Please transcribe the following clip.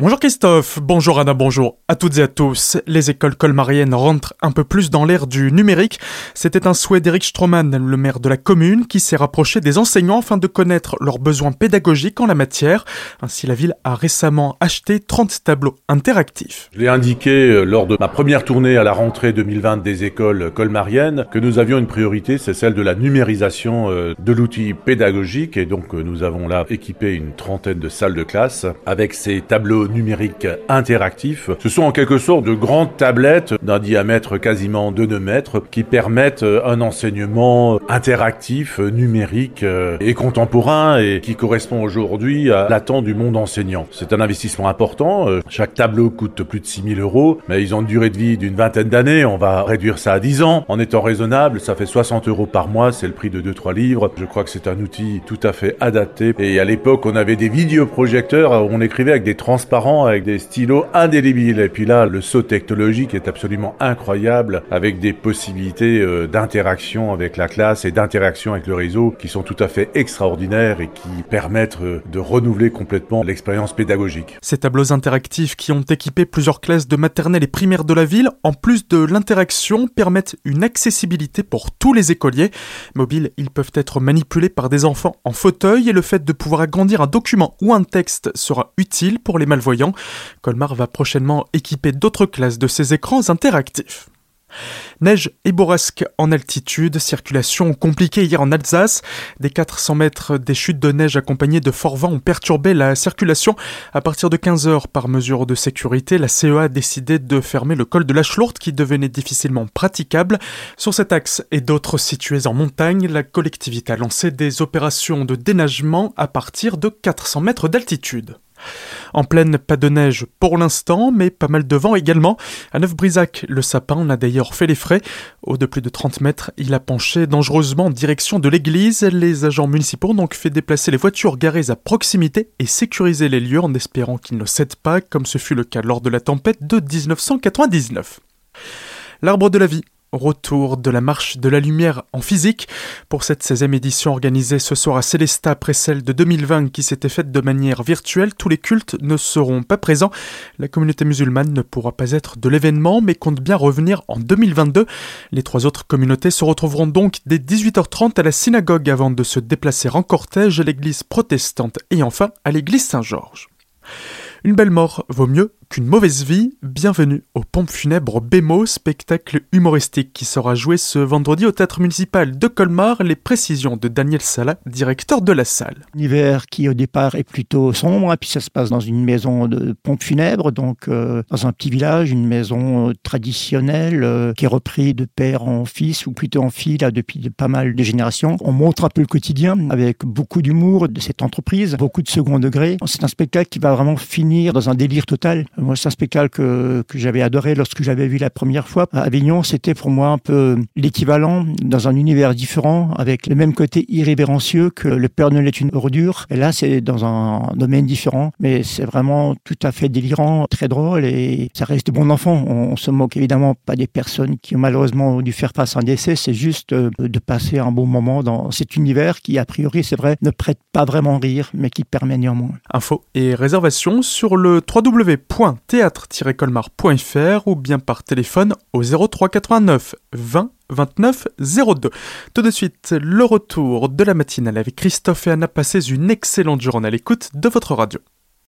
Bonjour Christophe, bonjour Anna, bonjour à toutes et à tous. Les écoles colmariennes rentrent un peu plus dans l'ère du numérique. C'était un souhait d'Eric Stroman, le maire de la commune, qui s'est rapproché des enseignants afin de connaître leurs besoins pédagogiques en la matière. Ainsi, la ville a récemment acheté 30 tableaux interactifs. Je l'ai indiqué euh, lors de ma première tournée à la rentrée 2020 des écoles colmariennes que nous avions une priorité, c'est celle de la numérisation euh, de l'outil pédagogique et donc euh, nous avons là équipé une trentaine de salles de classe avec ces tableaux numérique interactif. Ce sont en quelque sorte de grandes tablettes d'un diamètre quasiment de 2 mètres qui permettent euh, un enseignement interactif, euh, numérique euh, et contemporain et qui correspond aujourd'hui à l'attente du monde enseignant. C'est un investissement important. Chaque tableau coûte plus de 6000 euros, mais ils ont une durée de vie d'une vingtaine d'années. On va réduire ça à 10 ans. En étant raisonnable, ça fait 60 euros par mois. C'est le prix de 2-3 livres. Je crois que c'est un outil tout à fait adapté. Et à l'époque, on avait des vidéoprojecteurs. On écrivait avec des transparents avec des stylos indélébiles. Et puis là, le saut technologique est absolument incroyable avec des possibilités euh, d'interaction avec la classe et d'interaction avec le réseau qui sont tout à fait extraordinaires et qui permettent euh, de renouveler complètement l'expérience pédagogique. Ces tableaux interactifs qui ont équipé plusieurs classes de maternelle et primaire de la ville, en plus de l'interaction, permettent une accessibilité pour tous les écoliers. Mobiles, ils peuvent être manipulés par des enfants en fauteuil et le fait de pouvoir agrandir un document ou un texte sera utile pour les malvoyants Colmar va prochainement équiper d'autres classes de ces écrans interactifs. Neige et bourrasque en altitude, circulation compliquée hier en Alsace. Des 400 mètres, des chutes de neige accompagnées de forts vents ont perturbé la circulation. À partir de 15 heures, par mesure de sécurité, la CEA a décidé de fermer le col de la Schlourde qui devenait difficilement praticable. Sur cet axe et d'autres situés en montagne, la collectivité a lancé des opérations de déneigement à partir de 400 mètres d'altitude. En pleine, pas de neige pour l'instant, mais pas mal de vent également. À Neuf-Brisac, le sapin en a d'ailleurs fait les frais. Au de plus de 30 mètres, il a penché dangereusement en direction de l'église. Les agents municipaux ont donc fait déplacer les voitures garées à proximité et sécuriser les lieux en espérant qu'ils ne cèdent pas, comme ce fut le cas lors de la tempête de 1999. L'arbre de la vie Retour de la marche de la lumière en physique pour cette 16e édition organisée ce soir à Célestat après celle de 2020 qui s'était faite de manière virtuelle. Tous les cultes ne seront pas présents. La communauté musulmane ne pourra pas être de l'événement mais compte bien revenir en 2022. Les trois autres communautés se retrouveront donc dès 18h30 à la synagogue avant de se déplacer en cortège à l'église protestante et enfin à l'église Saint-Georges. Une belle mort vaut mieux qu'une mauvaise vie, bienvenue au Pompe funèbre Bémo, spectacle humoristique qui sera joué ce vendredi au théâtre municipal de Colmar. Les précisions de Daniel Sala, directeur de la salle. Un hiver qui au départ est plutôt sombre, puis ça se passe dans une maison de pompe funèbre, donc euh, dans un petit village, une maison euh, traditionnelle euh, qui est reprise de père en fils, ou plutôt en fille là, depuis pas mal de générations. On montre un peu le quotidien avec beaucoup d'humour de cette entreprise, beaucoup de second degré. C'est un spectacle qui va vraiment finir dans un délire total moi, c'est un spectacle que, que j'avais adoré lorsque j'avais vu la première fois. À Avignon, c'était pour moi un peu l'équivalent dans un univers différent, avec le même côté irrévérencieux que Le Père Noël est une ordure. Et là, c'est dans un domaine différent, mais c'est vraiment tout à fait délirant, très drôle et ça reste bon enfant. On, se moque évidemment pas des personnes qui ont malheureusement dû faire face à un décès, c'est juste euh, de passer un bon moment dans cet univers qui, a priori, c'est vrai, ne prête pas vraiment rire, mais qui permet néanmoins. Info et réservation sur le www théâtre-colmar.fr ou bien par téléphone au 03 89 20 29 02. Tout de suite, le retour de la matinale avec Christophe et Anna. Passez une excellente journée à l'écoute de votre radio.